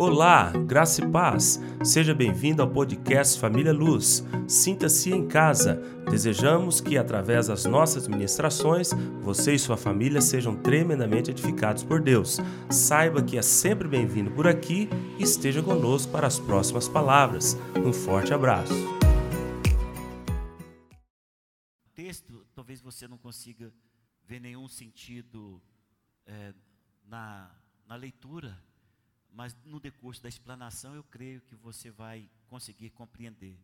Olá, graça e paz. Seja bem-vindo ao podcast Família Luz. Sinta-se em casa. Desejamos que, através das nossas ministrações, você e sua família sejam tremendamente edificados por Deus. Saiba que é sempre bem-vindo por aqui e esteja conosco para as próximas palavras. Um forte abraço. Texto, talvez você não consiga ver nenhum sentido é, na, na leitura mas no decurso da explanação eu creio que você vai conseguir compreender.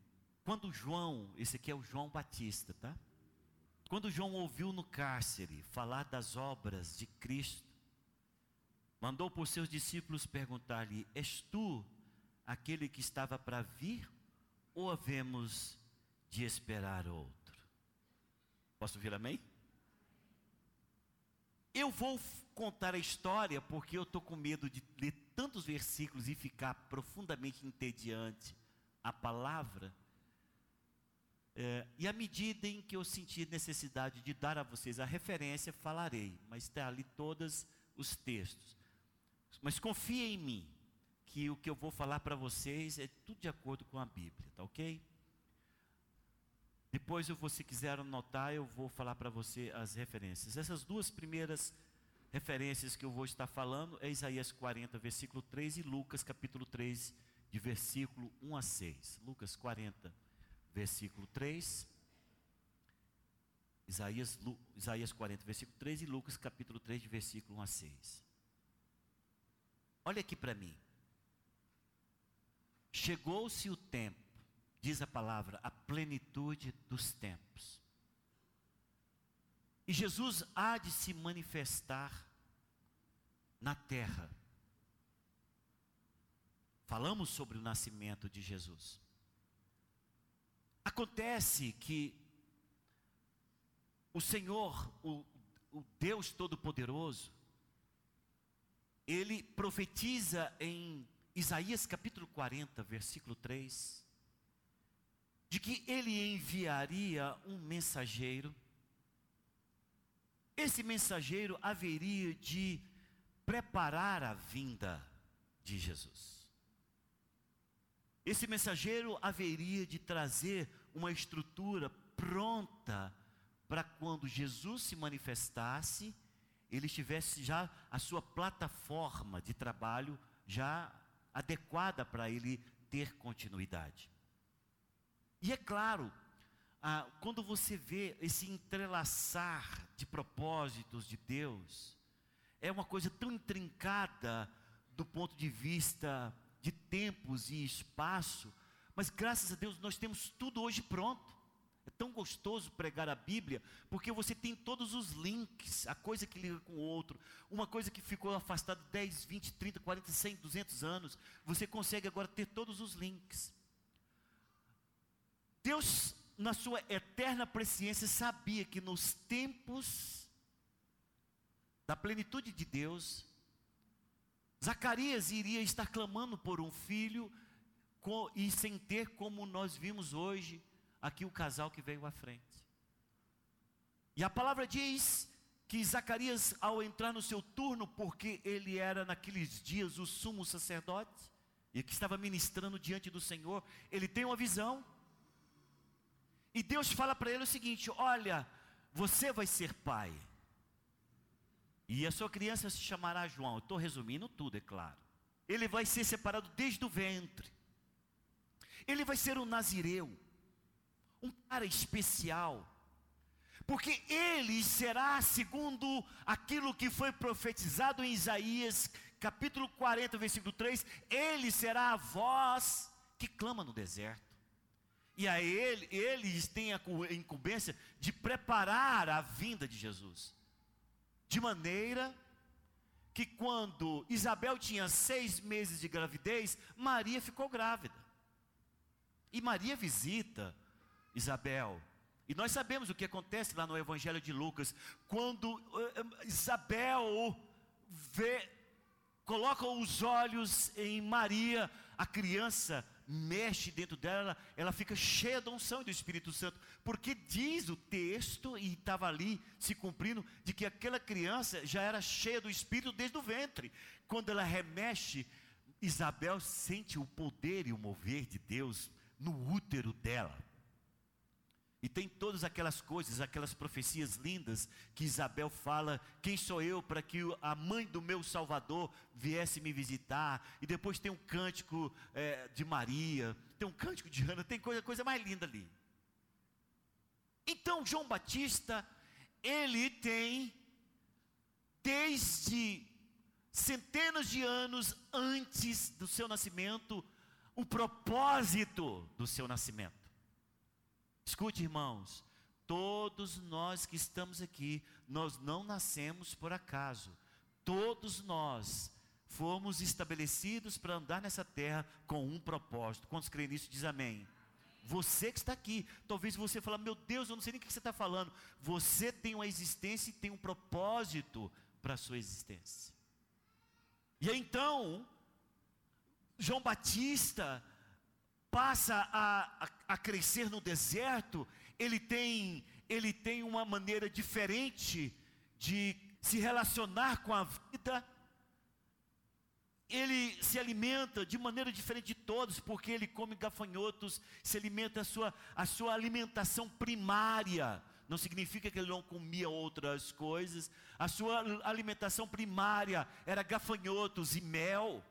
Quando João, esse aqui é o João Batista, tá? Quando João ouviu no cárcere falar das obras de Cristo, mandou por seus discípulos perguntar-lhe: És tu aquele que estava para vir ou havemos de esperar outro? Posso ouvir amém? Eu vou contar a história porque eu estou com medo de ler tantos versículos e ficar profundamente entediante a palavra. É, e à medida em que eu sentir necessidade de dar a vocês a referência, falarei, mas está ali todos os textos. Mas confiem em mim, que o que eu vou falar para vocês é tudo de acordo com a Bíblia, tá ok? Depois, se você quiser anotar, eu vou falar para você as referências. Essas duas primeiras referências que eu vou estar falando é Isaías 40, versículo 3 e Lucas capítulo 3, de versículo 1 a 6. Lucas 40, versículo 3. Isaías, Lu, Isaías 40, versículo 3 e Lucas capítulo 3, de versículo 1 a 6. Olha aqui para mim. Chegou-se o tempo diz a palavra, a plenitude dos tempos. E Jesus há de se manifestar na terra. Falamos sobre o nascimento de Jesus. Acontece que o Senhor, o, o Deus Todo-Poderoso, ele profetiza em Isaías capítulo 40, versículo 3, de que ele enviaria um mensageiro. Esse mensageiro haveria de preparar a vinda de Jesus. Esse mensageiro haveria de trazer uma estrutura pronta para quando Jesus se manifestasse, ele tivesse já a sua plataforma de trabalho já adequada para ele ter continuidade. E é claro, ah, quando você vê esse entrelaçar de propósitos de Deus, é uma coisa tão intrincada do ponto de vista de tempos e espaço, mas graças a Deus nós temos tudo hoje pronto. É tão gostoso pregar a Bíblia, porque você tem todos os links, a coisa que liga com o outro, uma coisa que ficou afastada 10, 20, 30, 40, 100, 200 anos, você consegue agora ter todos os links. Deus, na sua eterna presciência, sabia que nos tempos da plenitude de Deus, Zacarias iria estar clamando por um filho e sem ter como nós vimos hoje aqui o casal que veio à frente. E a palavra diz que Zacarias, ao entrar no seu turno, porque ele era naqueles dias o sumo sacerdote, e que estava ministrando diante do Senhor, ele tem uma visão. E Deus fala para ele o seguinte: Olha, você vai ser pai. E a sua criança se chamará João. estou resumindo tudo, é claro. Ele vai ser separado desde o ventre. Ele vai ser um nazireu. Um cara especial. Porque ele será segundo aquilo que foi profetizado em Isaías, capítulo 40, versículo 3, ele será a voz que clama no deserto. E a ele, eles têm a incumbência de preparar a vinda de Jesus. De maneira que quando Isabel tinha seis meses de gravidez, Maria ficou grávida. E Maria visita Isabel. E nós sabemos o que acontece lá no Evangelho de Lucas, quando uh, Isabel vê, coloca os olhos em Maria, a criança mexe dentro dela, ela fica cheia da unção do Espírito Santo, porque diz o texto, e estava ali se cumprindo, de que aquela criança já era cheia do Espírito desde o ventre. Quando ela remexe, Isabel sente o poder e o mover de Deus no útero dela. E tem todas aquelas coisas, aquelas profecias lindas que Isabel fala: quem sou eu para que a mãe do meu Salvador viesse me visitar? E depois tem um cântico é, de Maria, tem um cântico de Ana, tem coisa, coisa mais linda ali. Então João Batista, ele tem, desde centenas de anos antes do seu nascimento, o propósito do seu nascimento. Escute, irmãos, todos nós que estamos aqui, nós não nascemos por acaso. Todos nós fomos estabelecidos para andar nessa terra com um propósito. Quantos creem nisso, diz amém. Você que está aqui, talvez você fale, meu Deus, eu não sei nem o que você está falando. Você tem uma existência e tem um propósito para a sua existência. E então, João Batista, passa a, a, a crescer no deserto, ele tem, ele tem uma maneira diferente de se relacionar com a vida, ele se alimenta de maneira diferente de todos, porque ele come gafanhotos, se alimenta a sua, a sua alimentação primária. Não significa que ele não comia outras coisas, a sua alimentação primária era gafanhotos e mel.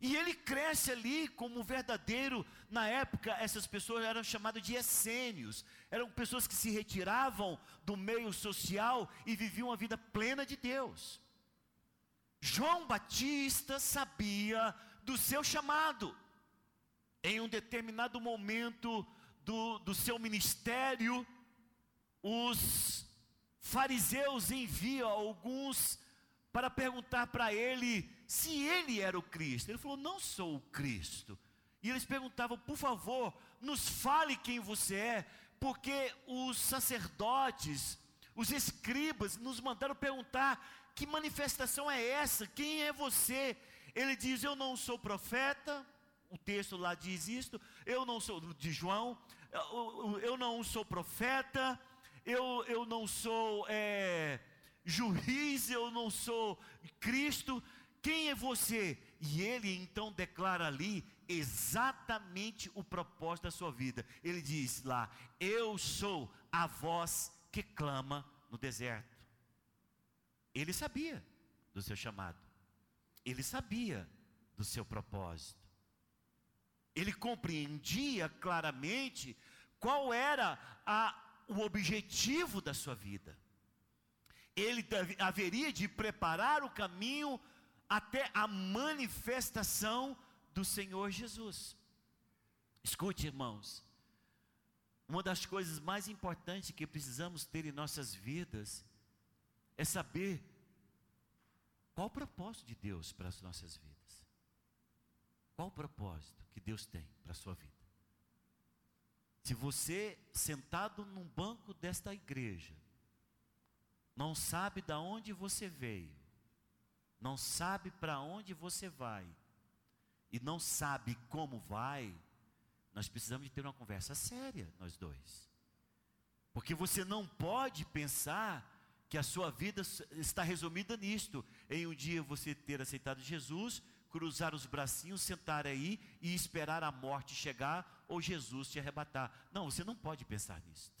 E ele cresce ali como verdadeiro. Na época, essas pessoas eram chamadas de essênios. Eram pessoas que se retiravam do meio social e viviam a vida plena de Deus. João Batista sabia do seu chamado. Em um determinado momento do, do seu ministério, os fariseus enviam alguns para perguntar para ele se ele era o Cristo. Ele falou: Não sou o Cristo. E eles perguntavam: Por favor, nos fale quem você é, porque os sacerdotes, os escribas, nos mandaram perguntar: Que manifestação é essa? Quem é você? Ele diz: Eu não sou profeta. O texto lá diz isto. Eu não sou de João. Eu, eu não sou profeta. Eu, eu não sou é, juiz. Eu não sou Cristo. Quem é você? E ele então declara ali exatamente o propósito da sua vida. Ele diz lá: Eu sou a voz que clama no deserto. Ele sabia do seu chamado, ele sabia do seu propósito, ele compreendia claramente qual era a, o objetivo da sua vida. Ele haveria de preparar o caminho até a manifestação do Senhor Jesus. Escute, irmãos, uma das coisas mais importantes que precisamos ter em nossas vidas é saber qual o propósito de Deus para as nossas vidas. Qual o propósito que Deus tem para a sua vida? Se você, sentado num banco desta igreja, não sabe de onde você veio, não sabe para onde você vai e não sabe como vai, nós precisamos de ter uma conversa séria, nós dois. Porque você não pode pensar que a sua vida está resumida nisto, em um dia você ter aceitado Jesus, cruzar os bracinhos, sentar aí e esperar a morte chegar ou Jesus te arrebatar. Não, você não pode pensar nisto.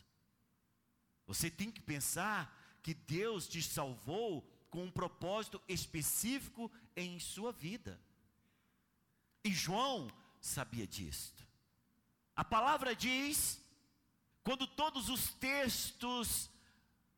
Você tem que pensar que Deus te salvou com um propósito específico em sua vida. E João sabia disto. A palavra diz, quando todos os textos,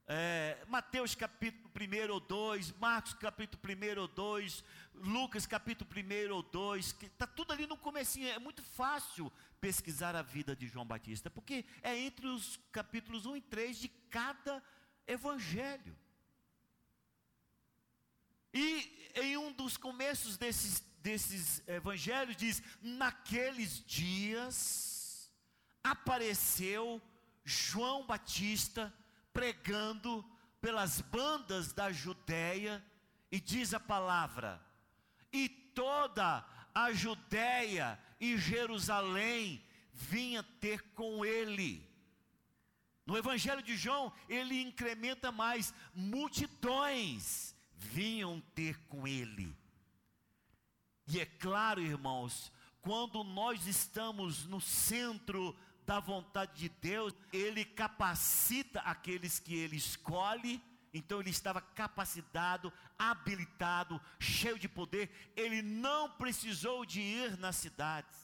é, Mateus capítulo 1 ou 2, Marcos capítulo 1 ou 2, Lucas capítulo 1 ou 2, que está tudo ali no comecinho, é muito fácil pesquisar a vida de João Batista, porque é entre os capítulos 1 e 3 de cada evangelho. E em um dos começos desses, desses evangelhos diz: naqueles dias apareceu João Batista pregando pelas bandas da Judéia, e diz a palavra, e toda a Judéia e Jerusalém vinha ter com ele. No Evangelho de João, ele incrementa mais multidões vinham ter com ele. E é claro, irmãos, quando nós estamos no centro da vontade de Deus, Ele capacita aqueles que Ele escolhe. Então ele estava capacitado, habilitado, cheio de poder. Ele não precisou de ir nas cidades.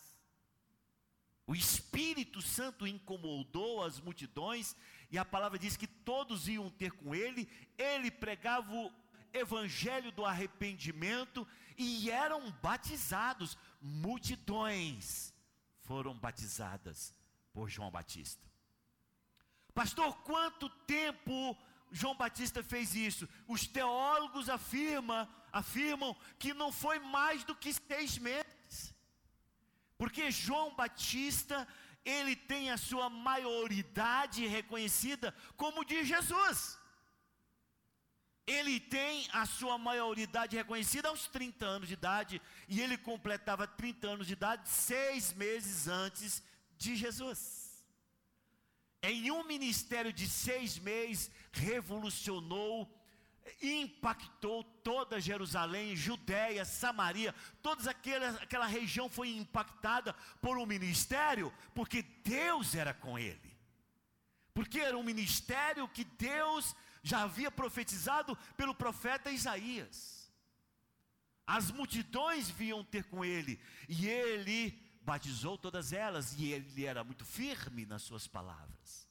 O Espírito Santo incomodou as multidões e a palavra diz que todos iam ter com ele. Ele pregava o evangelho do arrependimento e eram batizados. Multidões foram batizadas por João Batista. Pastor, quanto tempo João Batista fez isso? Os teólogos afirmam, afirmam que não foi mais do que seis meses. Porque João Batista, ele tem a sua maioridade reconhecida como de Jesus. Ele tem a sua maioridade reconhecida aos 30 anos de idade, e ele completava 30 anos de idade seis meses antes de Jesus. Em um ministério de seis meses, revolucionou, impactou toda Jerusalém, Judéia, Samaria, toda aquela, aquela região foi impactada por um ministério, porque Deus era com ele. Porque era um ministério que Deus já havia profetizado pelo profeta Isaías. As multidões vinham ter com ele, e ele batizou todas elas, e ele era muito firme nas suas palavras.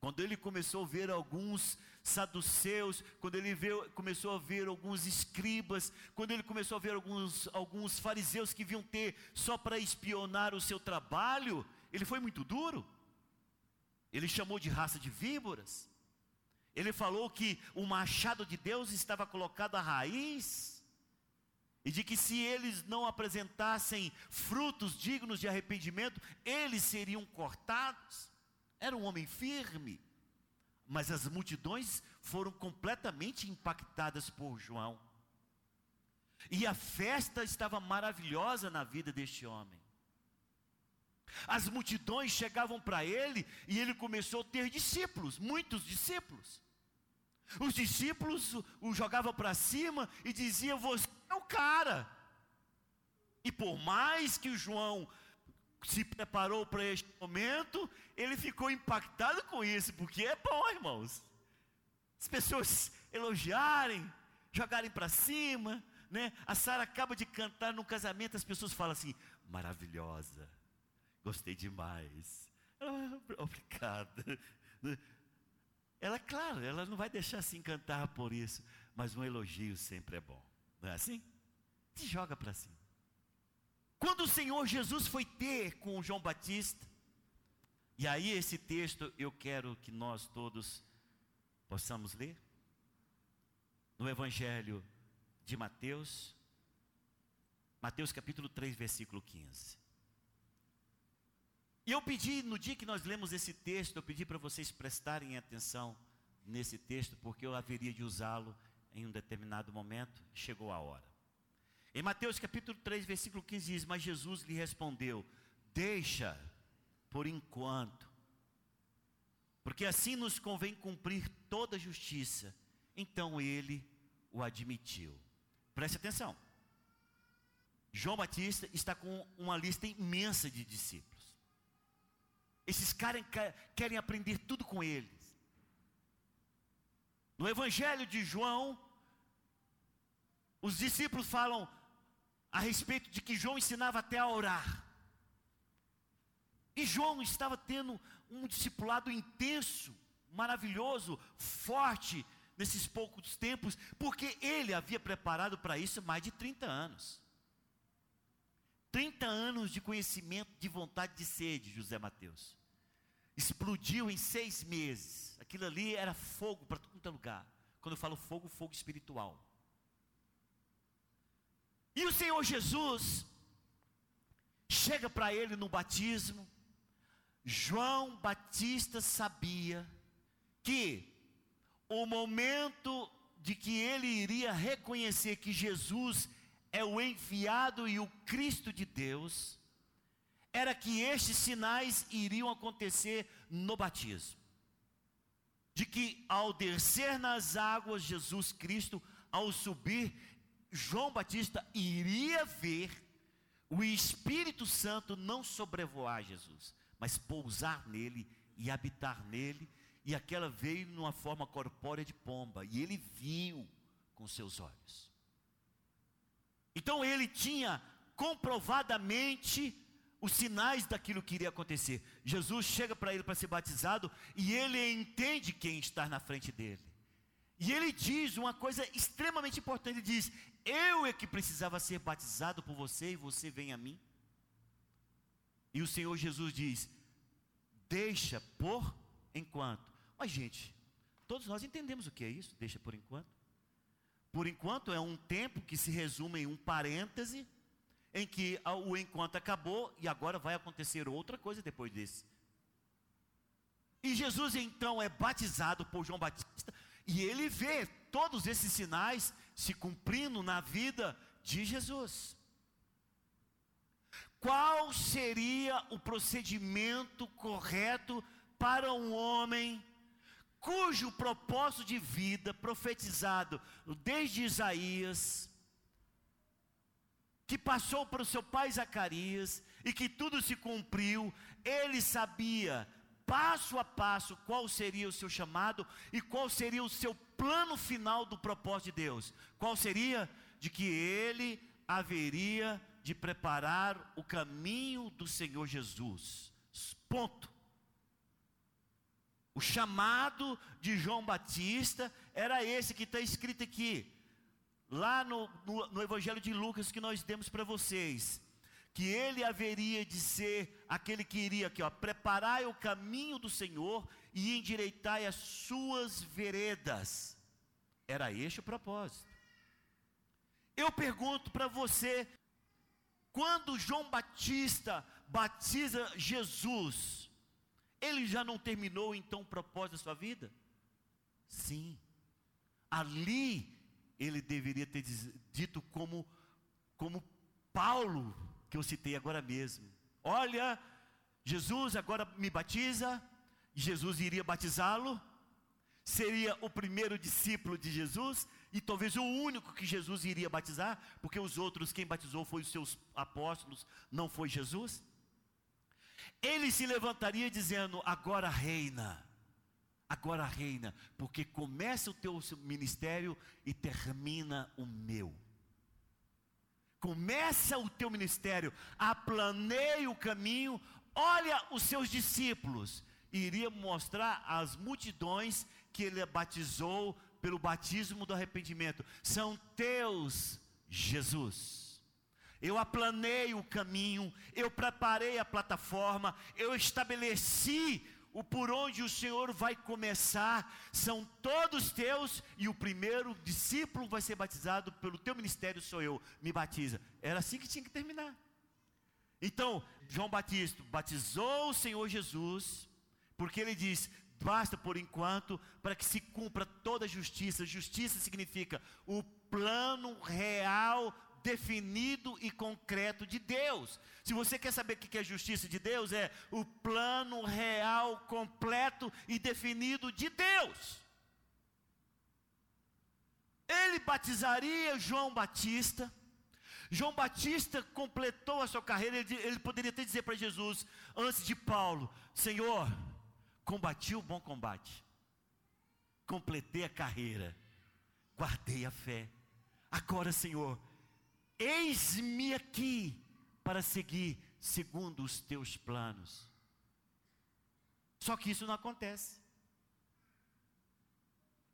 Quando ele começou a ver alguns saduceus, quando ele viu, começou a ver alguns escribas, quando ele começou a ver alguns, alguns fariseus que vinham ter só para espionar o seu trabalho, ele foi muito duro. Ele chamou de raça de víboras. Ele falou que o machado de Deus estava colocado à raiz e de que se eles não apresentassem frutos dignos de arrependimento, eles seriam cortados. Era um homem firme, mas as multidões foram completamente impactadas por João. E a festa estava maravilhosa na vida deste homem. As multidões chegavam para ele e ele começou a ter discípulos, muitos discípulos. Os discípulos o jogavam para cima e diziam: Você é o cara. E por mais que o João se preparou para este momento, ele ficou impactado com isso, porque é bom, irmãos. As pessoas elogiarem, jogarem para cima, né? A Sara acaba de cantar no casamento, as pessoas falam assim: maravilhosa, gostei demais. Ah, obrigada. Ela, claro, ela não vai deixar se encantar por isso, mas um elogio sempre é bom, não é assim? Se joga para cima. Quando o Senhor Jesus foi ter com João Batista, e aí esse texto eu quero que nós todos possamos ler, no Evangelho de Mateus, Mateus capítulo 3, versículo 15. E eu pedi, no dia que nós lemos esse texto, eu pedi para vocês prestarem atenção nesse texto, porque eu haveria de usá-lo em um determinado momento, chegou a hora. Em Mateus capítulo 3, versículo 15 diz: Mas Jesus lhe respondeu: Deixa por enquanto, porque assim nos convém cumprir toda a justiça. Então ele o admitiu. Preste atenção. João Batista está com uma lista imensa de discípulos. Esses caras querem aprender tudo com eles. No Evangelho de João, os discípulos falam a respeito de que João ensinava até a orar. E João estava tendo um discipulado intenso, maravilhoso, forte nesses poucos tempos, porque ele havia preparado para isso mais de 30 anos. 30 anos de conhecimento, de vontade de sede, José Mateus explodiu em seis meses. Aquilo ali era fogo para todo é lugar. Quando eu falo fogo, fogo espiritual. E o Senhor Jesus chega para ele no batismo. João Batista sabia que o momento de que ele iria reconhecer que Jesus é o enviado e o Cristo de Deus, era que estes sinais iriam acontecer no batismo. De que ao descer nas águas, Jesus Cristo, ao subir, João Batista iria ver o Espírito Santo não sobrevoar Jesus, mas pousar nele e habitar nele, e aquela veio numa forma corpórea de pomba, e ele viu com seus olhos. Então ele tinha comprovadamente os sinais daquilo que iria acontecer. Jesus chega para ele para ser batizado e ele entende quem está na frente dele. E ele diz uma coisa extremamente importante: ele diz, Eu é que precisava ser batizado por você e você vem a mim. E o Senhor Jesus diz: Deixa por enquanto. Mas, gente, todos nós entendemos o que é isso, deixa por enquanto. Por enquanto é um tempo que se resume em um parêntese em que o enquanto acabou e agora vai acontecer outra coisa depois desse. E Jesus então é batizado por João Batista e ele vê todos esses sinais se cumprindo na vida de Jesus. Qual seria o procedimento correto para um homem cujo propósito de vida profetizado desde Isaías que passou para o seu pai Zacarias e que tudo se cumpriu, ele sabia passo a passo qual seria o seu chamado e qual seria o seu plano final do propósito de Deus. Qual seria? De que ele haveria de preparar o caminho do Senhor Jesus. Ponto. O chamado de João Batista era esse que está escrito aqui lá no, no, no Evangelho de Lucas que nós demos para vocês, que ele haveria de ser aquele que iria aqui, ó, preparai o caminho do Senhor e endireitai as suas veredas. Era este o propósito. Eu pergunto para você, quando João Batista batiza Jesus, ele já não terminou então o propósito da sua vida? Sim. Ali ele deveria ter dito como, como Paulo, que eu citei agora mesmo. Olha, Jesus agora me batiza, Jesus iria batizá-lo, seria o primeiro discípulo de Jesus, e talvez o único que Jesus iria batizar, porque os outros, quem batizou foi os seus apóstolos, não foi Jesus. Ele se levantaria dizendo: Agora reina agora reina, porque começa o teu ministério e termina o meu. Começa o teu ministério, aplaneia o caminho, olha os seus discípulos. Iria mostrar às multidões que ele batizou pelo batismo do arrependimento. São teus, Jesus. Eu aplanei o caminho, eu preparei a plataforma, eu estabeleci o por onde o Senhor vai começar são todos teus, e o primeiro discípulo vai ser batizado pelo teu ministério, sou eu, me batiza. Era assim que tinha que terminar. Então, João Batista batizou o Senhor Jesus, porque ele diz: basta por enquanto, para que se cumpra toda a justiça. Justiça significa o plano real definido e concreto de Deus. Se você quer saber o que é justiça de Deus, é o plano real, completo e definido de Deus. Ele batizaria João Batista. João Batista completou a sua carreira. Ele, ele poderia até dizer para Jesus, antes de Paulo: Senhor, combati o bom combate, completei a carreira, guardei a fé. Agora, Senhor, Eis-me aqui para seguir segundo os teus planos. Só que isso não acontece.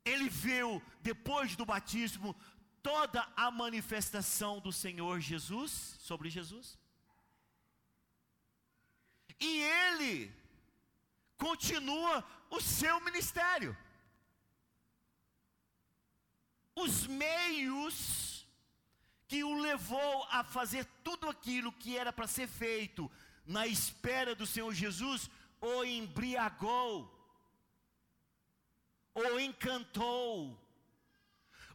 Ele viu, depois do batismo, toda a manifestação do Senhor Jesus, sobre Jesus. E ele continua o seu ministério. Os meios que o levou a fazer tudo aquilo que era para ser feito na espera do Senhor Jesus, o embriagou, o encantou.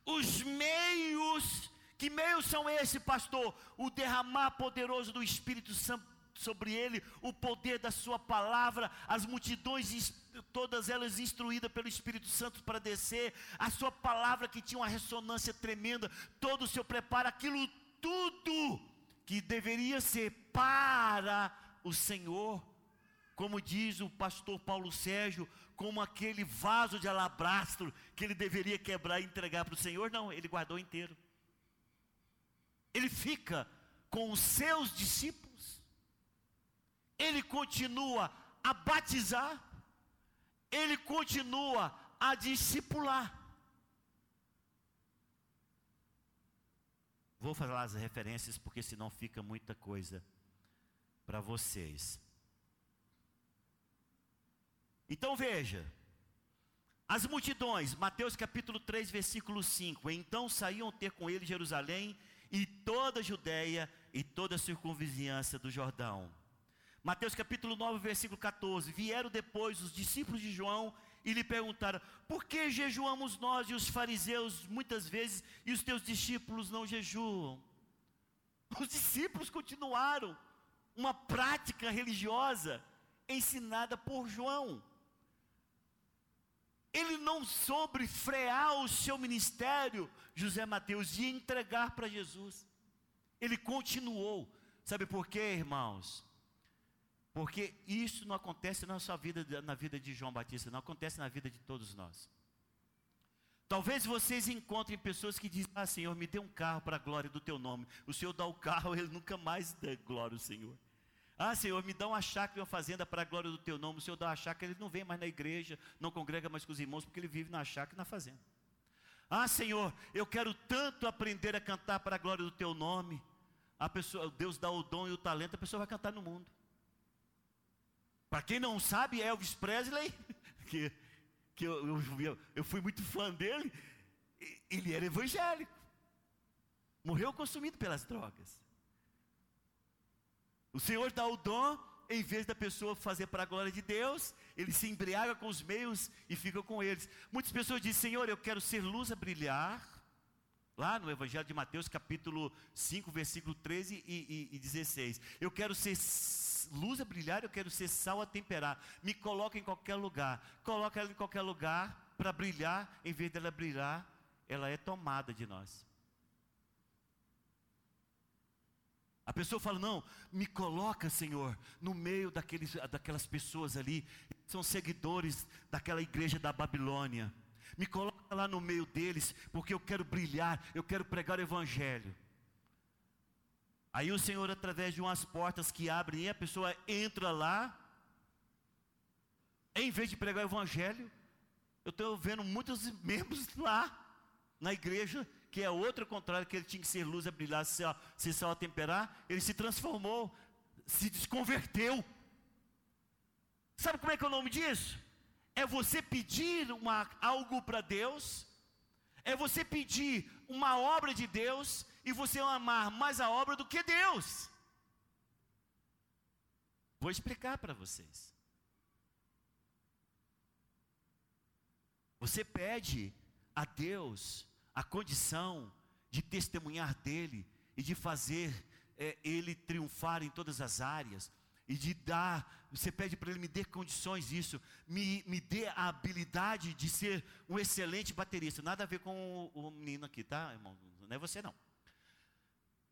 Os meios, que meios são esses, pastor? O derramar poderoso do Espírito Santo sobre ele o poder da sua palavra, as multidões, todas elas instruídas pelo Espírito Santo para descer, a sua palavra que tinha uma ressonância tremenda, todo o seu preparo, aquilo tudo que deveria ser para o Senhor, como diz o pastor Paulo Sérgio, como aquele vaso de alabastro que ele deveria quebrar e entregar para o Senhor, não, ele guardou inteiro. Ele fica com os seus discípulos, ele continua a batizar, ele continua a discipular. Vou falar as referências porque senão fica muita coisa para vocês. Então veja, as multidões, Mateus capítulo 3, versículo 5. Então saíam ter com ele Jerusalém e toda a Judéia e toda a circunvizinhança do Jordão. Mateus capítulo 9, versículo 14. Vieram depois os discípulos de João e lhe perguntaram: Por que jejuamos nós e os fariseus muitas vezes e os teus discípulos não jejuam? Os discípulos continuaram uma prática religiosa ensinada por João. Ele não soube frear o seu ministério, José Mateus, e entregar para Jesus. Ele continuou. Sabe por quê, irmãos? Porque isso não acontece na sua vida, na vida de João Batista, não acontece na vida de todos nós. Talvez vocês encontrem pessoas que dizem: Ah, Senhor, me dê um carro para a glória do teu nome. O Senhor dá o carro, ele nunca mais dá glória ao Senhor. Ah, Senhor, me dá uma chácara e uma fazenda para a glória do teu nome. O Senhor dá uma chácara, ele não vem mais na igreja, não congrega mais com os irmãos, porque ele vive na chácara e na fazenda. Ah, Senhor, eu quero tanto aprender a cantar para a glória do teu nome. A pessoa, Deus dá o dom e o talento, a pessoa vai cantar no mundo. Para quem não sabe, Elvis Presley, que, que eu, eu, eu fui muito fã dele, ele era evangélico. Morreu consumido pelas drogas. O Senhor dá o dom, em vez da pessoa fazer para a glória de Deus, ele se embriaga com os meios e fica com eles. Muitas pessoas dizem, Senhor, eu quero ser luz a brilhar. Lá no Evangelho de Mateus, capítulo 5, versículo 13 e, e, e 16. Eu quero ser luz a brilhar, eu quero ser sal a temperar. Me coloca em qualquer lugar. Coloca ela em qualquer lugar para brilhar. Em vez dela brilhar, ela é tomada de nós. A pessoa fala: Não, me coloca, Senhor, no meio daqueles, daquelas pessoas ali, são seguidores daquela igreja da Babilônia. Me coloca lá no meio deles, porque eu quero brilhar, eu quero pregar o Evangelho. Aí o Senhor, através de umas portas que abrem, e a pessoa entra lá, em vez de pregar o Evangelho, eu estou vendo muitos membros lá, na igreja, que é outro contrário, que ele tinha que ser luz a brilhar, se, se só a temperar, ele se transformou, se desconverteu. Sabe como é que é o nome disso? É você pedir uma, algo para Deus, é você pedir uma obra de Deus, e você amar mais a obra do que Deus. Vou explicar para vocês. Você pede a Deus a condição de testemunhar dele e de fazer é, ele triunfar em todas as áreas e de dar, você pede para ele me dê condições disso, me, me dê a habilidade de ser um excelente baterista. Nada a ver com o, o menino aqui, tá, irmão? Não é você não.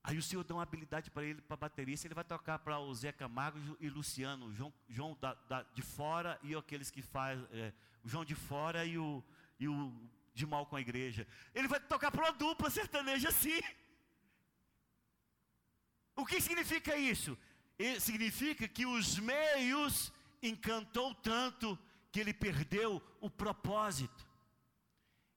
Aí o Senhor dá uma habilidade para ele, para baterista, ele vai tocar para o Zé Camargo e Luciano, João, João da, da, de fora e aqueles que faz, é, o João de fora e o, e o de mal com a igreja. Ele vai tocar para uma dupla sertaneja assim. O que significa isso? Significa que os meios encantou tanto que ele perdeu o propósito.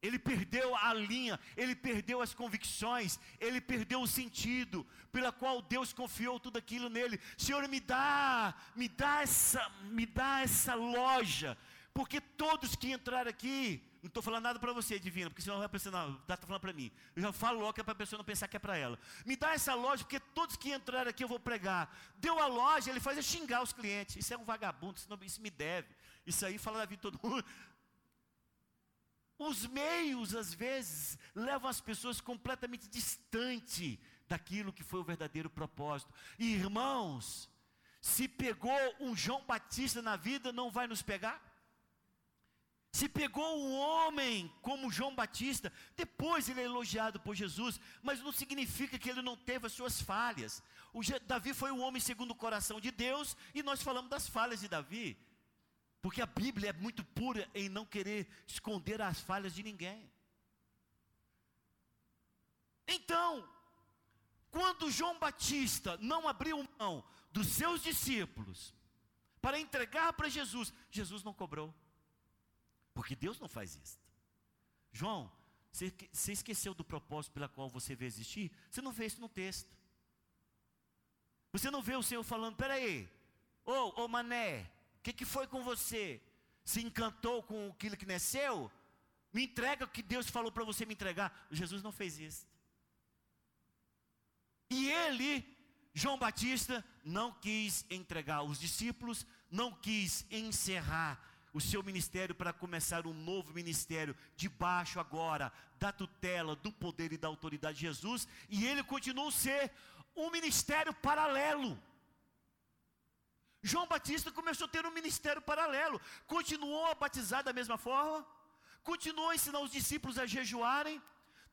Ele perdeu a linha, ele perdeu as convicções, ele perdeu o sentido pela qual Deus confiou tudo aquilo nele. Senhor, me dá, me dá essa, me dá essa loja, porque todos que entraram aqui, não estou falando nada para você, divina, porque senão vai pensar, não, está falando para mim. Eu já falo logo que é para a pessoa não pensar que é para ela. Me dá essa loja, porque todos que entraram aqui eu vou pregar. Deu a loja, ele faz é xingar os clientes. Isso é um vagabundo, isso, não, isso me deve. Isso aí fala da vida de todo mundo. Os meios, às vezes, levam as pessoas completamente distante daquilo que foi o verdadeiro propósito. Irmãos, Se pegou um João Batista na vida, não vai nos pegar? Se pegou um homem como João Batista, depois ele é elogiado por Jesus, mas não significa que ele não teve as suas falhas. O Davi foi um homem segundo o coração de Deus, e nós falamos das falhas de Davi, porque a Bíblia é muito pura em não querer esconder as falhas de ninguém. Então, quando João Batista não abriu mão dos seus discípulos para entregar para Jesus, Jesus não cobrou. Porque Deus não faz isso. João, você, esqueceu do propósito pela qual você veio existir? Você não vê isso no texto. Você não vê o Senhor falando, peraí, ô, ô mané, o que, que foi com você? Se encantou com aquilo que nasceu? Me entrega o que Deus falou para você me entregar. Jesus não fez isso. E ele, João Batista, não quis entregar os discípulos, não quis encerrar o seu ministério para começar um novo ministério, debaixo agora da tutela, do poder e da autoridade de Jesus, e ele continuou a ser um ministério paralelo. João Batista começou a ter um ministério paralelo, continuou a batizar da mesma forma, continuou a ensinar os discípulos a jejuarem,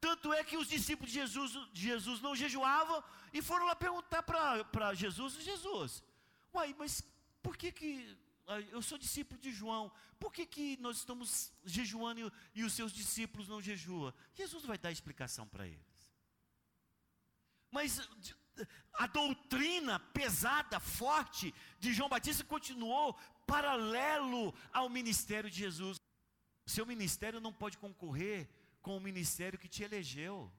tanto é que os discípulos de Jesus, de Jesus não jejuavam e foram lá perguntar para Jesus: Jesus, uai, mas por que, que eu sou discípulo de João, por que, que nós estamos jejuando e, e os seus discípulos não jejuam? Jesus vai dar explicação para eles. Mas a doutrina pesada, forte de João Batista continuou paralelo ao ministério de Jesus. Seu ministério não pode concorrer com o ministério que te elegeu.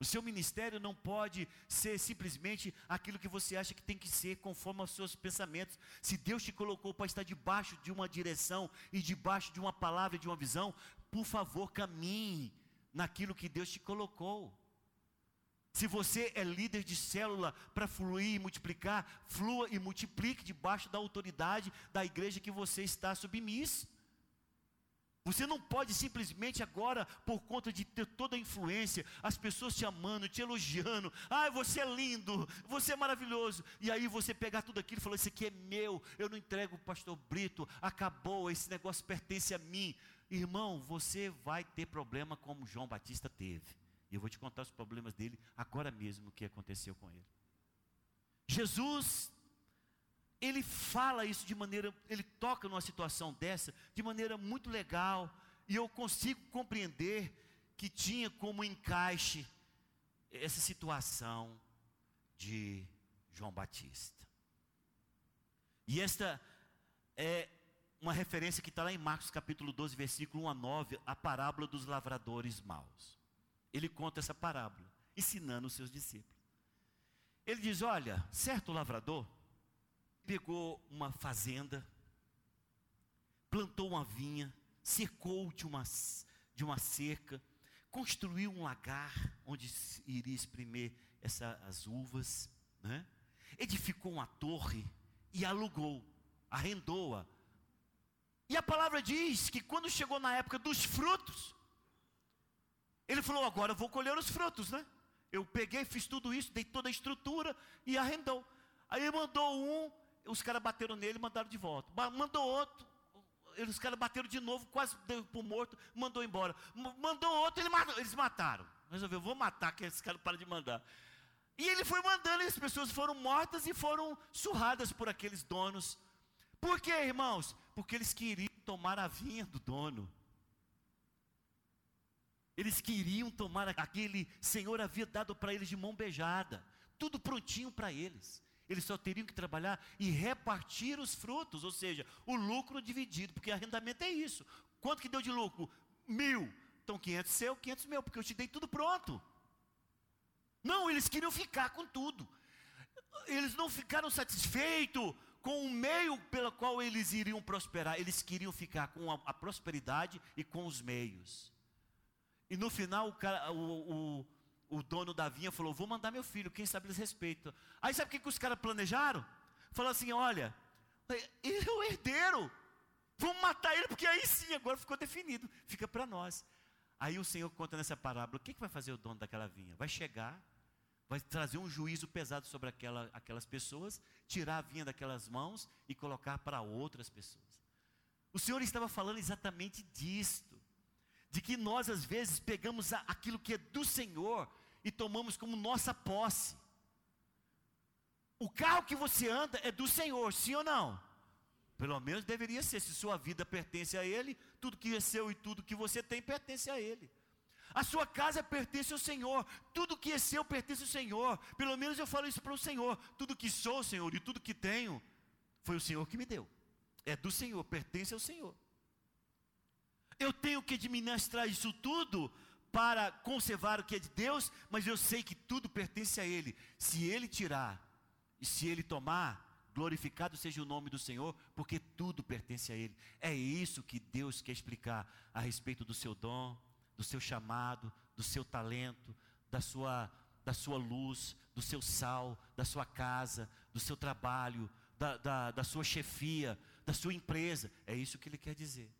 O seu ministério não pode ser simplesmente aquilo que você acha que tem que ser, conforme aos seus pensamentos. Se Deus te colocou para estar debaixo de uma direção e debaixo de uma palavra, de uma visão, por favor, caminhe naquilo que Deus te colocou. Se você é líder de célula para fluir e multiplicar, flua e multiplique debaixo da autoridade da igreja que você está submisso. Você não pode simplesmente agora, por conta de ter toda a influência, as pessoas te amando, te elogiando, ah, você é lindo, você é maravilhoso, e aí você pegar tudo aquilo e falar: Isso aqui é meu, eu não entrego o pastor Brito, acabou, esse negócio pertence a mim. Irmão, você vai ter problema como João Batista teve, e eu vou te contar os problemas dele agora mesmo, o que aconteceu com ele. Jesus ele fala isso de maneira, ele toca numa situação dessa de maneira muito legal, e eu consigo compreender que tinha como encaixe essa situação de João Batista. E esta é uma referência que está lá em Marcos capítulo 12, versículo 1 a 9, a parábola dos lavradores maus. Ele conta essa parábola, ensinando os seus discípulos. Ele diz: Olha, certo lavrador pegou uma fazenda, plantou uma vinha, cercou de uma, de uma cerca, construiu um lagar onde iria espremer essa, as uvas, né? edificou uma torre e alugou, arrendou-a. E a palavra diz que quando chegou na época dos frutos, ele falou: Agora eu vou colher os frutos, né? Eu peguei, fiz tudo isso, dei toda a estrutura e arrendou. Aí mandou um os caras bateram nele e mandaram de volta. Mandou outro, os caras bateram de novo, quase deu para o morto, mandou embora. Mandou outro, eles mataram. Resolveu, vou matar, que esse cara para de mandar. E ele foi mandando, e as pessoas foram mortas e foram surradas por aqueles donos. Por quê, irmãos? Porque eles queriam tomar a vinha do dono. Eles queriam tomar aquele Senhor havia dado para eles de mão beijada, tudo prontinho para eles. Eles só teriam que trabalhar e repartir os frutos, ou seja, o lucro dividido, porque arrendamento é isso. Quanto que deu de lucro? Mil. Então, 500 seu, 500 meu, porque eu te dei tudo pronto. Não, eles queriam ficar com tudo. Eles não ficaram satisfeitos com o meio pelo qual eles iriam prosperar. Eles queriam ficar com a, a prosperidade e com os meios. E no final, o, cara, o, o o dono da vinha falou: Vou mandar meu filho, quem sabe eles respeitam. Aí sabe o que, que os caras planejaram? Falou assim: Olha, ele é o herdeiro, vamos matar ele, porque aí sim, agora ficou definido, fica para nós. Aí o Senhor conta nessa parábola: O que, que vai fazer o dono daquela vinha? Vai chegar, vai trazer um juízo pesado sobre aquela, aquelas pessoas, tirar a vinha daquelas mãos e colocar para outras pessoas. O Senhor estava falando exatamente disto, de que nós às vezes pegamos aquilo que é do Senhor e tomamos como nossa posse. O carro que você anda é do Senhor, sim ou não? Pelo menos deveria ser, se sua vida pertence a Ele, tudo que é seu e tudo que você tem pertence a Ele. A sua casa pertence ao Senhor, tudo que é seu pertence ao Senhor. Pelo menos eu falo isso para o Senhor: tudo que sou, Senhor, e tudo que tenho, foi o Senhor que me deu. É do Senhor, pertence ao Senhor. Eu tenho que administrar isso tudo para conservar o que é de Deus, mas eu sei que tudo pertence a Ele. Se Ele tirar e se Ele tomar, glorificado seja o nome do Senhor, porque tudo pertence a Ele. É isso que Deus quer explicar a respeito do seu dom, do seu chamado, do seu talento, da sua, da sua luz, do seu sal, da sua casa, do seu trabalho, da, da, da sua chefia, da sua empresa. É isso que ele quer dizer.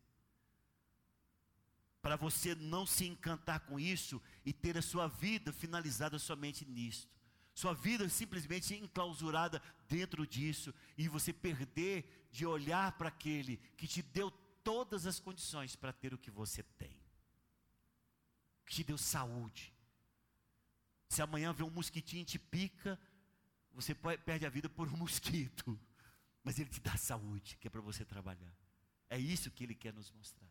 Para você não se encantar com isso e ter a sua vida finalizada somente nisto. Sua vida simplesmente enclausurada dentro disso e você perder de olhar para aquele que te deu todas as condições para ter o que você tem que te deu saúde. Se amanhã vem um mosquitinho e te pica, você perde a vida por um mosquito. Mas ele te dá saúde, que é para você trabalhar. É isso que ele quer nos mostrar.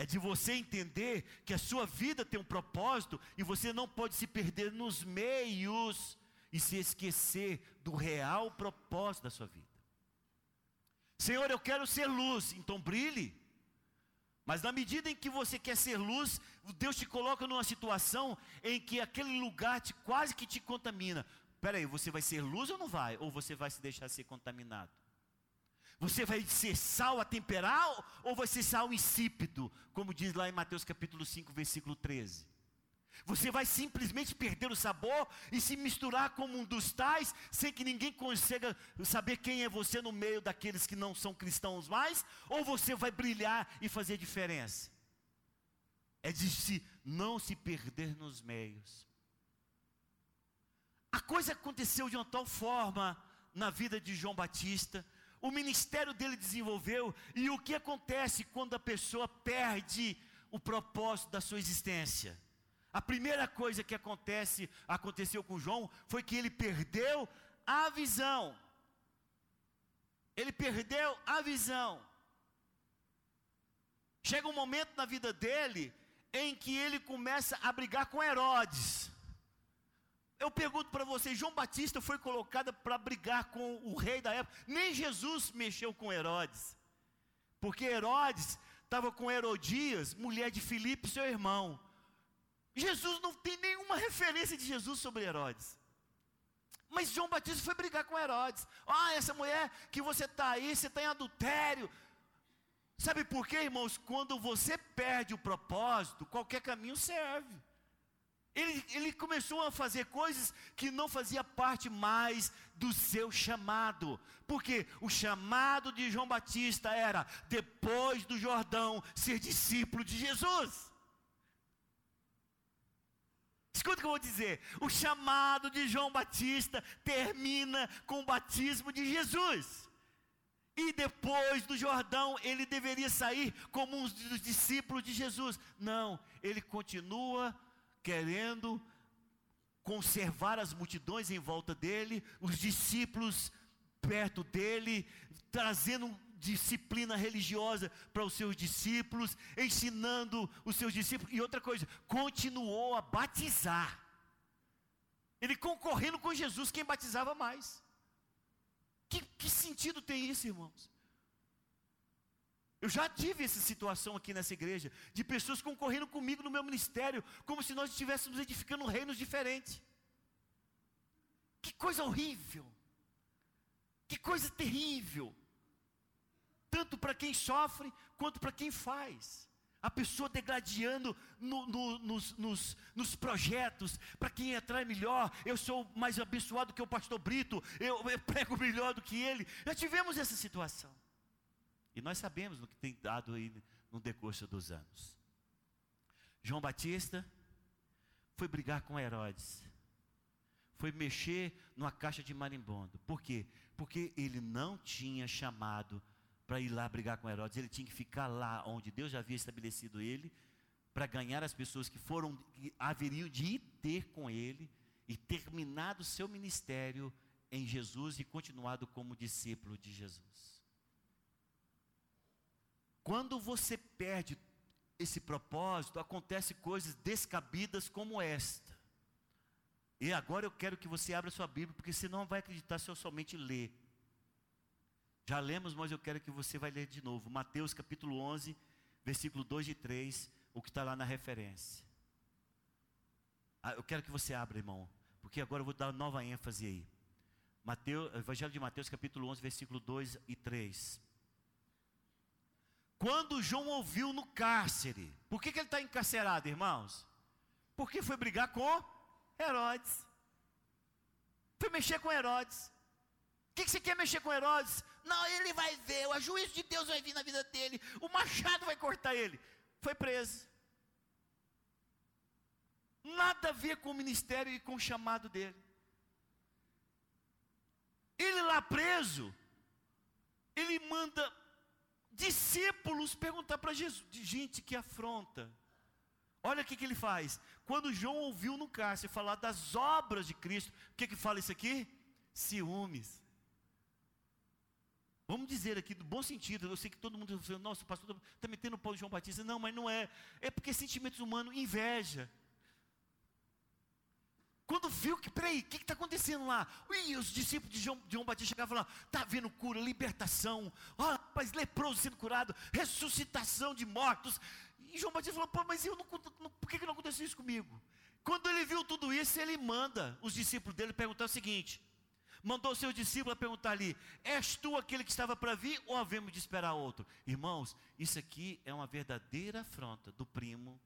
É de você entender que a sua vida tem um propósito e você não pode se perder nos meios e se esquecer do real propósito da sua vida. Senhor, eu quero ser luz, então brilhe. Mas na medida em que você quer ser luz, Deus te coloca numa situação em que aquele lugar te, quase que te contamina. Espera aí, você vai ser luz ou não vai? Ou você vai se deixar ser contaminado? Você vai ser sal a temperar ou vai ser sal insípido? Como diz lá em Mateus capítulo 5, versículo 13. Você vai simplesmente perder o sabor e se misturar como um dos tais, sem que ninguém consiga saber quem é você no meio daqueles que não são cristãos mais? Ou você vai brilhar e fazer diferença? É de se não se perder nos meios. A coisa aconteceu de uma tal forma na vida de João Batista, o ministério dele desenvolveu, e o que acontece quando a pessoa perde o propósito da sua existência? A primeira coisa que acontece, aconteceu com João, foi que ele perdeu a visão. Ele perdeu a visão. Chega um momento na vida dele em que ele começa a brigar com Herodes. Eu pergunto para vocês, João Batista foi colocado para brigar com o rei da época. Nem Jesus mexeu com Herodes. Porque Herodes estava com Herodias, mulher de Filipe, seu irmão. Jesus não tem nenhuma referência de Jesus sobre Herodes. Mas João Batista foi brigar com Herodes. Ah, essa mulher que você está aí, você está em adultério. Sabe por quê, irmãos? Quando você perde o propósito, qualquer caminho serve. Ele, ele, começou a fazer coisas que não fazia parte mais do seu chamado. Porque o chamado de João Batista era, depois do Jordão, ser discípulo de Jesus. Escuta o que eu vou dizer. O chamado de João Batista termina com o batismo de Jesus. E depois do Jordão, ele deveria sair como um dos discípulos de Jesus. Não, ele continua querendo conservar as multidões em volta dele, os discípulos perto dele, trazendo disciplina religiosa para os seus discípulos, ensinando os seus discípulos. E outra coisa, continuou a batizar. Ele concorrendo com Jesus, quem batizava mais. Que, que sentido tem isso, irmãos? Eu já tive essa situação aqui nessa igreja, de pessoas concorrendo comigo no meu ministério, como se nós estivéssemos edificando reinos diferentes. Que coisa horrível! Que coisa terrível! tanto para quem sofre quanto para quem faz. A pessoa degladiando no, no, nos, nos, nos, projetos, para quem atrai melhor, eu sou mais abençoado que o pastor Brito, eu, eu prego melhor do que ele. Já tivemos essa situação. E nós sabemos no que tem dado aí no decurso dos anos. João Batista foi brigar com Herodes. foi mexer numa caixa de marimbondo. Por quê? Porque ele não tinha chamado para ir lá brigar com Herodes, ele tinha que ficar lá onde Deus já havia estabelecido ele, para ganhar as pessoas que foram, que haveriam de ir ter com ele e terminado o seu ministério em Jesus e continuado como discípulo de Jesus. Quando você perde esse propósito, acontece coisas descabidas como esta. E agora eu quero que você abra sua Bíblia, porque você não vai acreditar se eu somente ler. Já lemos, mas eu quero que você vai ler de novo. Mateus capítulo 11, versículo 2 e 3, o que está lá na referência. Ah, eu quero que você abra, irmão, porque agora eu vou dar nova ênfase aí. Mateus, Evangelho de Mateus capítulo 11, versículo 2 e 3. Quando João ouviu no cárcere, por que, que ele está encarcerado, irmãos? Porque foi brigar com Herodes. Foi mexer com Herodes. O que, que você quer mexer com Herodes? Não, ele vai ver, o juízo de Deus vai vir na vida dele, o machado vai cortar ele. Foi preso. Nada a ver com o ministério e com o chamado dele. Ele lá preso, ele manda discípulos perguntar para Jesus, gente que afronta. Olha o que, que ele faz. Quando João ouviu no cárcere falar das obras de Cristo, o que, que fala isso aqui? Ciúmes. Vamos dizer aqui, do bom sentido, eu sei que todo mundo está nossa, o pastor está metendo o pau de João Batista. Não, mas não é. É porque sentimentos humanos, inveja. Quando viu que, peraí, o que está acontecendo lá? Ui, os discípulos de João, de João Batista chegavam lá, está vendo cura, libertação, ó, rapaz, leproso sendo curado, ressuscitação de mortos. E João Batista falou, pô, mas eu não, não, por que, que não aconteceu isso comigo? Quando ele viu tudo isso, ele manda os discípulos dele perguntar o seguinte: mandou seus discípulos perguntar ali: És tu aquele que estava para vir ou havemos de esperar outro? Irmãos, isso aqui é uma verdadeira afronta do primo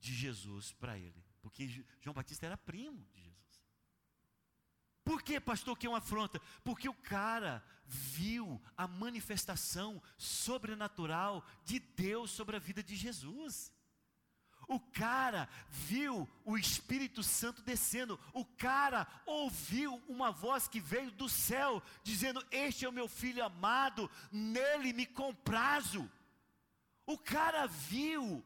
de Jesus para ele, porque João Batista era primo de Jesus. Por que, pastor, que é uma afronta? Porque o cara viu a manifestação sobrenatural de Deus sobre a vida de Jesus. O cara viu o Espírito Santo descendo. O cara ouviu uma voz que veio do céu, dizendo: Este é o meu filho amado, nele me comprazo. O cara viu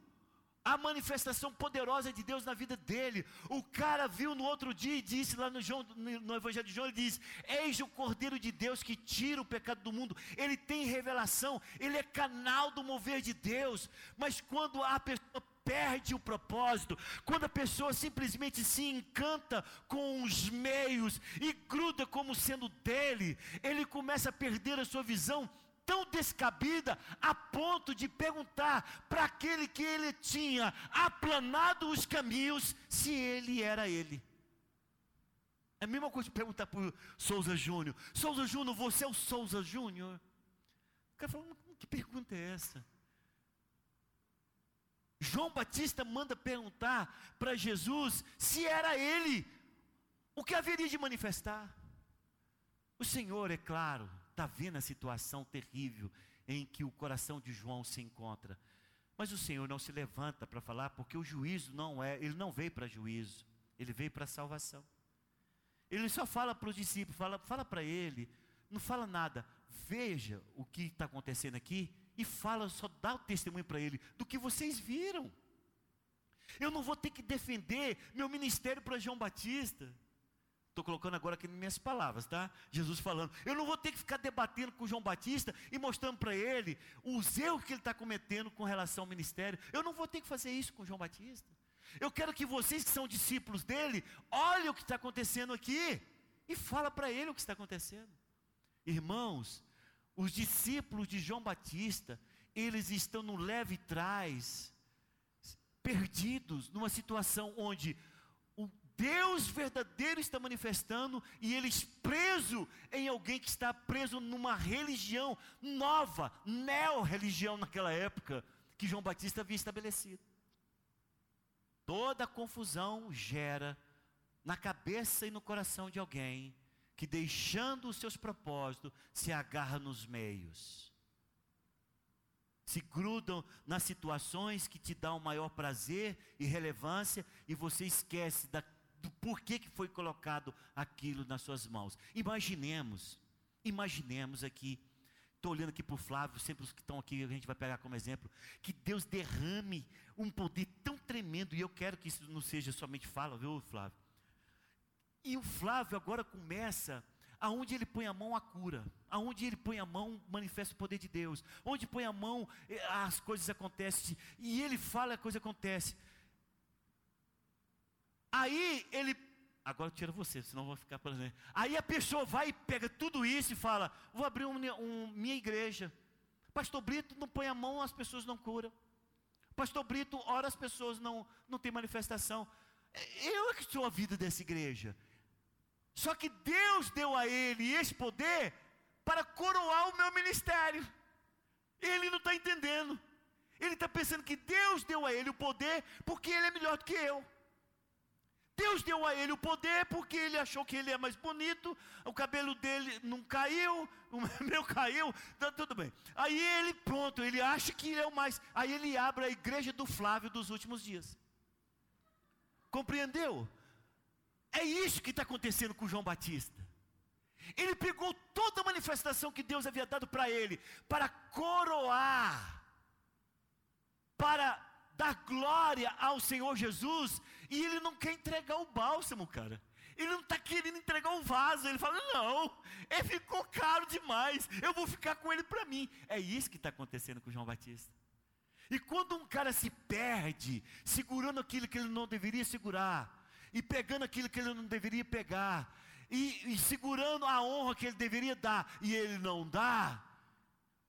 a manifestação poderosa de Deus na vida dele. O cara viu no outro dia e disse lá no, João, no Evangelho de João: ele diz: Eis o Cordeiro de Deus que tira o pecado do mundo. Ele tem revelação, ele é canal do mover de Deus. Mas quando a pessoa perde o propósito, quando a pessoa simplesmente se encanta com os meios e gruda como sendo dele, ele começa a perder a sua visão tão descabida a ponto de perguntar para aquele que ele tinha aplanado os caminhos se ele era ele. É a mesma coisa de perguntar para o Souza Júnior: Souza Júnior, você é o Souza Júnior? O cara falou: que pergunta é essa? João Batista manda perguntar para Jesus se era ele, o que haveria de manifestar. O Senhor, é claro, está vendo a situação terrível em que o coração de João se encontra. Mas o Senhor não se levanta para falar, porque o juízo não é, ele não veio para juízo, ele veio para salvação. Ele só fala para os discípulos, fala, fala para ele, não fala nada. Veja o que está acontecendo aqui e fala, só dá o testemunho para ele do que vocês viram. Eu não vou ter que defender meu ministério para João Batista. Estou colocando agora aqui nas minhas palavras, tá? Jesus falando. Eu não vou ter que ficar debatendo com João Batista e mostrando para ele os erros que ele está cometendo com relação ao ministério. Eu não vou ter que fazer isso com João Batista. Eu quero que vocês que são discípulos dele, olhem o que está acontecendo aqui e fala para ele o que está acontecendo. Irmãos, os discípulos de João Batista, eles estão no leve trás, perdidos, numa situação onde Deus verdadeiro está manifestando e eles presos em alguém que está preso numa religião nova, neo-religião naquela época, que João Batista havia estabelecido. Toda confusão gera na cabeça e no coração de alguém que deixando os seus propósitos, se agarra nos meios. Se grudam nas situações que te dão maior prazer e relevância, e você esquece da do porquê que foi colocado aquilo nas suas mãos. Imaginemos, imaginemos aqui, estou olhando aqui para o Flávio, sempre os que estão aqui a gente vai pegar como exemplo, que Deus derrame um poder tão tremendo, e eu quero que isso não seja somente fala, viu, Flávio? E o Flávio agora começa aonde ele põe a mão a cura, aonde ele põe a mão manifesta o poder de Deus, onde põe a mão eh, as coisas acontecem e ele fala a coisa acontece. Aí ele, agora tira você, senão vou ficar por. Aí a pessoa vai e pega tudo isso e fala: vou abrir um, um, minha igreja. Pastor Brito não põe a mão, as pessoas não curam. Pastor Brito ora, as pessoas não não tem manifestação. Eu é que sou a vida dessa igreja. Só que Deus deu a ele esse poder para coroar o meu ministério. Ele não está entendendo. Ele está pensando que Deus deu a ele o poder porque ele é melhor do que eu. Deus deu a ele o poder porque ele achou que ele é mais bonito, o cabelo dele não caiu, o meu caiu, tá tudo bem. Aí ele, pronto, ele acha que ele é o mais. Aí ele abre a igreja do Flávio dos últimos dias. Compreendeu? É isso que está acontecendo com João Batista. Ele pegou toda a manifestação que Deus havia dado para ele, para coroar, para dar glória ao Senhor Jesus, e ele não quer entregar o bálsamo, cara. Ele não está querendo entregar o vaso. Ele fala: Não, ele ficou caro demais. Eu vou ficar com ele para mim. É isso que está acontecendo com João Batista. E quando um cara se perde, segurando aquilo que ele não deveria segurar, e pegando aquilo que ele não deveria pegar, e, e segurando a honra que ele deveria dar, e ele não dá,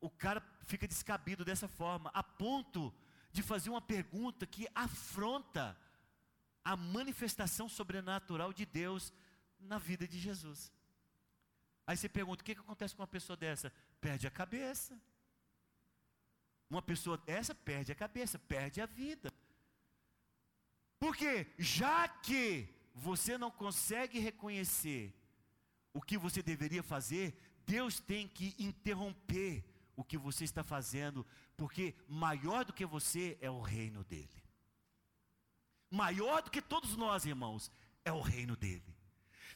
o cara fica descabido dessa forma, a ponto de fazer uma pergunta que afronta a manifestação sobrenatural de Deus na vida de Jesus. Aí você pergunta: o que, que acontece com uma pessoa dessa? Perde a cabeça. Uma pessoa dessa perde a cabeça, perde a vida. Porque já que você não consegue reconhecer o que você deveria fazer, Deus tem que interromper o que você está fazendo, porque maior do que você é o reino dele. Maior do que todos nós, irmãos, é o reino dele.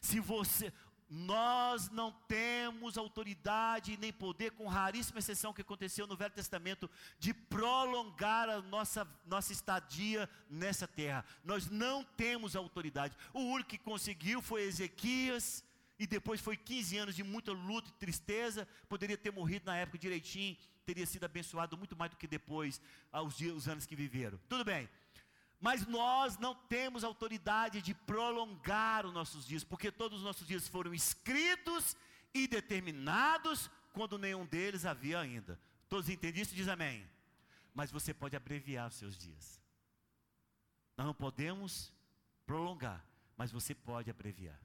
Se você, nós não temos autoridade nem poder, com raríssima exceção que aconteceu no Velho Testamento, de prolongar a nossa, nossa estadia nessa terra. Nós não temos autoridade. O único que conseguiu foi Ezequias, e depois foi 15 anos de muita luta e tristeza. Poderia ter morrido na época direitinho, teria sido abençoado muito mais do que depois, aos dias, os anos que viveram. Tudo bem. Mas nós não temos autoridade de prolongar os nossos dias, porque todos os nossos dias foram escritos e determinados quando nenhum deles havia ainda. Todos entendem isso? Diz amém. Mas você pode abreviar os seus dias. Nós não podemos prolongar, mas você pode abreviar.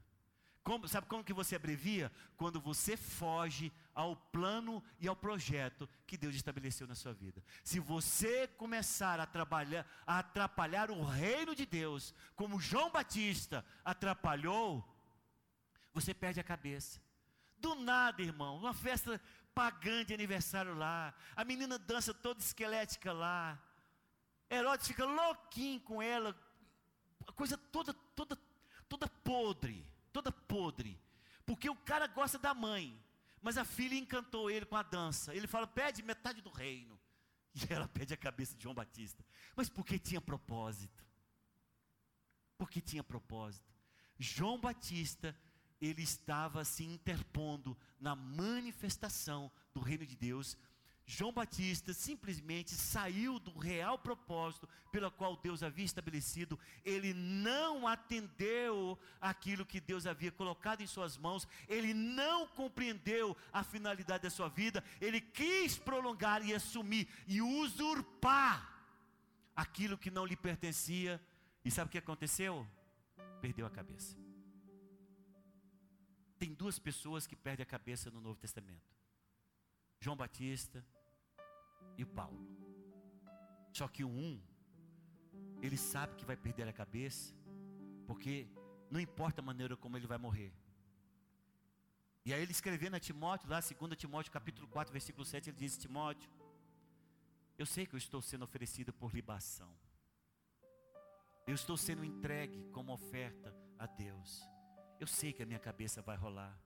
Como, sabe como que você abrevia? Quando você foge ao plano e ao projeto que Deus estabeleceu na sua vida. Se você começar a trabalhar, a atrapalhar o reino de Deus, como João Batista atrapalhou, você perde a cabeça. Do nada, irmão, uma festa pagã de aniversário lá, a menina dança toda esquelética lá, Herodes fica louquinho com ela, a coisa toda, toda, toda podre toda podre. Porque o cara gosta da mãe, mas a filha encantou ele com a dança. Ele fala: pede metade do reino. E ela pede a cabeça de João Batista. Mas porque tinha propósito. Porque tinha propósito. João Batista, ele estava se interpondo na manifestação do reino de Deus João Batista simplesmente saiu do real propósito pelo qual Deus havia estabelecido, ele não atendeu aquilo que Deus havia colocado em suas mãos, ele não compreendeu a finalidade da sua vida, ele quis prolongar e assumir e usurpar aquilo que não lhe pertencia, e sabe o que aconteceu? Perdeu a cabeça. Tem duas pessoas que perdem a cabeça no Novo Testamento. João Batista e Paulo. Só que o um, ele sabe que vai perder a cabeça, porque não importa a maneira como ele vai morrer. E aí ele escrevendo a Timóteo, lá 2 Timóteo capítulo 4, versículo 7, ele diz, Timóteo, eu sei que eu estou sendo oferecido por libação. Eu estou sendo entregue como oferta a Deus. Eu sei que a minha cabeça vai rolar,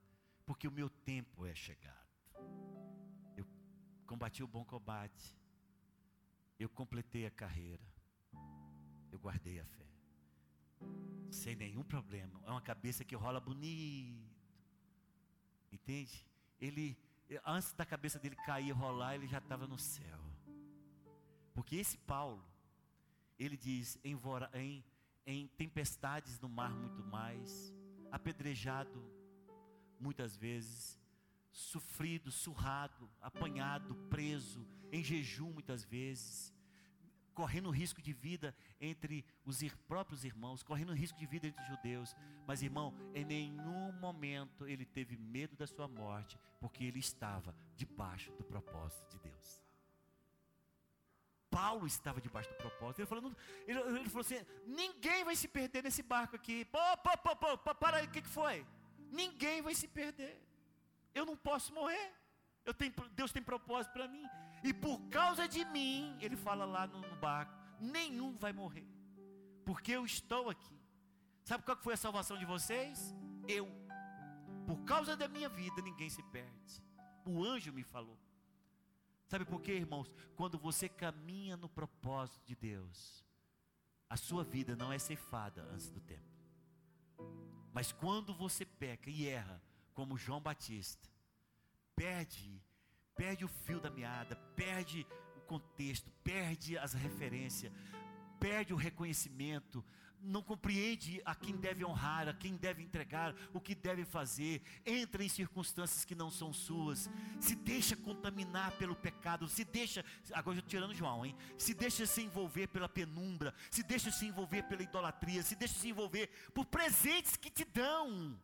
porque o meu tempo é chegado. Combati o bom combate. Eu completei a carreira. Eu guardei a fé. Sem nenhum problema. É uma cabeça que rola bonito. Entende? Ele, antes da cabeça dele cair e rolar, ele já estava no céu. Porque esse Paulo, ele diz: em, em, em tempestades no mar muito mais, apedrejado muitas vezes, sofrido, surrado, apanhado, preso, em jejum muitas vezes, correndo risco de vida entre os próprios irmãos, correndo risco de vida entre os judeus. Mas, irmão, em nenhum momento ele teve medo da sua morte, porque ele estava debaixo do propósito de Deus. Paulo estava debaixo do propósito. Ele falou, ele, ele falou assim: ninguém vai se perder nesse barco aqui. Pô, pô, pô, pô, para aí, o que, que foi? Ninguém vai se perder. Eu não posso morrer. Tenho, Deus tem propósito para mim. E por causa de mim, ele fala lá no, no barco, nenhum vai morrer. Porque eu estou aqui. Sabe qual foi a salvação de vocês? Eu. Por causa da minha vida, ninguém se perde. O anjo me falou. Sabe por quê, irmãos? Quando você caminha no propósito de Deus, a sua vida não é ceifada antes do tempo. Mas quando você peca e erra, como João Batista, perde, perde o fio da meada, perde o contexto, perde as referências, perde o reconhecimento, não compreende a quem deve honrar, a quem deve entregar, o que deve fazer, entra em circunstâncias que não são suas, se deixa contaminar pelo pecado, se deixa, agora eu tirando João, hein? Se deixa se envolver pela penumbra, se deixa se envolver pela idolatria, se deixa se envolver por presentes que te dão.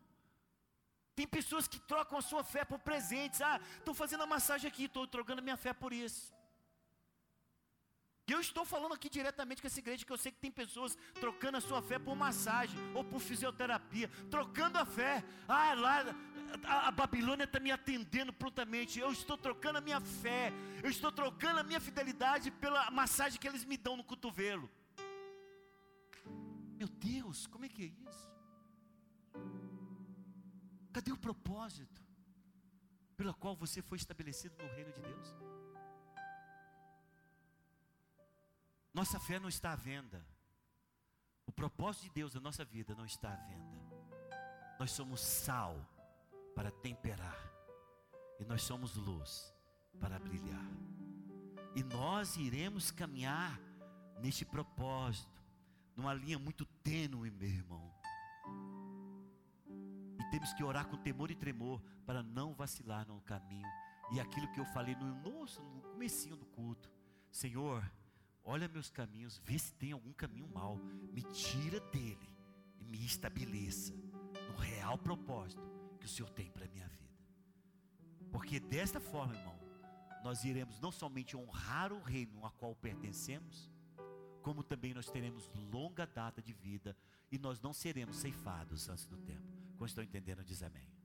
Tem pessoas que trocam a sua fé por presentes. Ah, estou fazendo a massagem aqui, estou trocando a minha fé por isso. E eu estou falando aqui diretamente com essa igreja, que eu sei que tem pessoas trocando a sua fé por massagem ou por fisioterapia, trocando a fé. Ah, lá a, a Babilônia está me atendendo prontamente. Eu estou trocando a minha fé, eu estou trocando a minha fidelidade pela massagem que eles me dão no cotovelo. Meu Deus, como é que é isso? Cadê o propósito pelo qual você foi estabelecido no reino de Deus? Nossa fé não está à venda. O propósito de Deus na nossa vida não está à venda. Nós somos sal para temperar. E nós somos luz para brilhar. E nós iremos caminhar neste propósito, numa linha muito tênue, meu irmão. Temos que orar com temor e tremor para não vacilar no caminho. E aquilo que eu falei no nosso, no comecinho do culto. Senhor, olha meus caminhos, vê se tem algum caminho mal, me tira dele e me estabeleça no real propósito que o Senhor tem para a minha vida. Porque desta forma, irmão, nós iremos não somente honrar o reino a qual pertencemos, como também nós teremos longa data de vida e nós não seremos ceifados antes do tempo. Quando estão entendendo, diz amém.